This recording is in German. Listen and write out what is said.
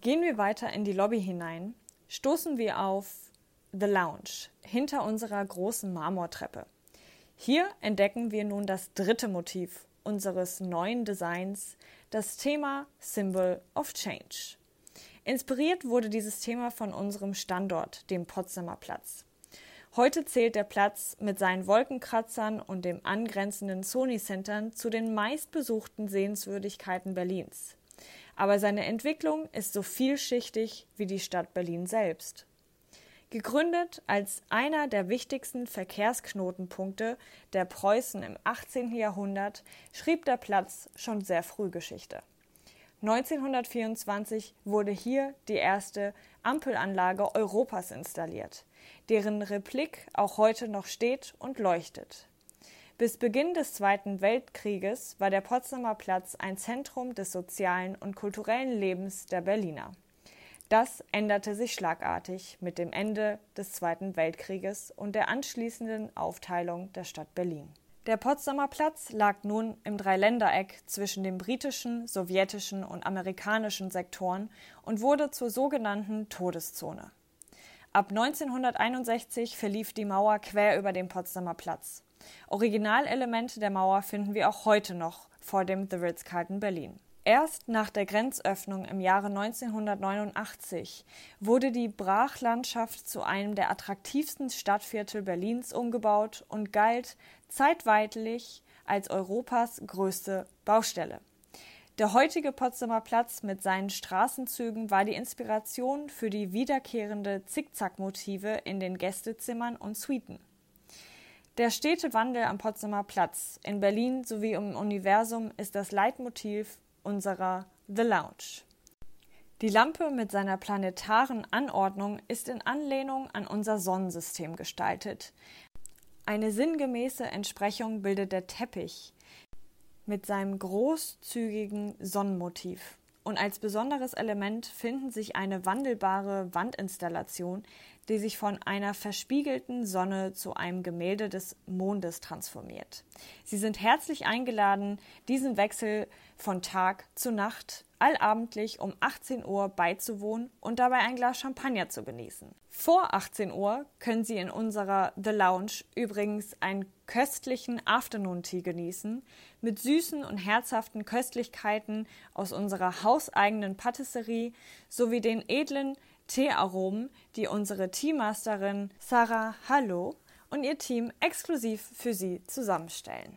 Gehen wir weiter in die Lobby hinein, stoßen wir auf The Lounge hinter unserer großen Marmortreppe. Hier entdecken wir nun das dritte Motiv unseres neuen Designs, das Thema Symbol of Change. Inspiriert wurde dieses Thema von unserem Standort, dem Potsdamer Platz. Heute zählt der Platz mit seinen Wolkenkratzern und dem angrenzenden Sony Centern zu den meistbesuchten Sehenswürdigkeiten Berlins. Aber seine Entwicklung ist so vielschichtig wie die Stadt Berlin selbst. Gegründet als einer der wichtigsten Verkehrsknotenpunkte der Preußen im 18. Jahrhundert, schrieb der Platz schon sehr früh Geschichte. 1924 wurde hier die erste Ampelanlage Europas installiert, deren Replik auch heute noch steht und leuchtet. Bis Beginn des Zweiten Weltkrieges war der Potsdamer Platz ein Zentrum des sozialen und kulturellen Lebens der Berliner. Das änderte sich schlagartig mit dem Ende des Zweiten Weltkrieges und der anschließenden Aufteilung der Stadt Berlin. Der Potsdamer Platz lag nun im Dreiländereck zwischen den britischen, sowjetischen und amerikanischen Sektoren und wurde zur sogenannten Todeszone. Ab 1961 verlief die Mauer quer über den Potsdamer Platz. Originalelemente der Mauer finden wir auch heute noch vor dem The Ritz-Carlton Berlin. Erst nach der Grenzöffnung im Jahre 1989 wurde die Brachlandschaft zu einem der attraktivsten Stadtviertel Berlins umgebaut und galt zeitweitlich als Europas größte Baustelle. Der heutige Potsdamer Platz mit seinen Straßenzügen war die Inspiration für die wiederkehrende Zickzackmotive in den Gästezimmern und Suiten. Der stete Wandel am Potsdamer Platz in Berlin sowie im Universum ist das Leitmotiv unserer The Lounge. Die Lampe mit seiner planetaren Anordnung ist in Anlehnung an unser Sonnensystem gestaltet. Eine sinngemäße Entsprechung bildet der Teppich mit seinem großzügigen Sonnenmotiv. Und als besonderes Element finden sich eine wandelbare Wandinstallation, die sich von einer verspiegelten Sonne zu einem Gemälde des Mondes transformiert. Sie sind herzlich eingeladen, diesen Wechsel von Tag zu Nacht allabendlich um 18 Uhr beizuwohnen und dabei ein Glas Champagner zu genießen. Vor 18 Uhr können Sie in unserer The Lounge übrigens einen köstlichen Afternoon Tea genießen mit süßen und herzhaften Köstlichkeiten aus unserer hauseigenen Patisserie sowie den edlen Teearomen, die unsere Teamasterin Sarah Hallo und ihr Team exklusiv für Sie zusammenstellen.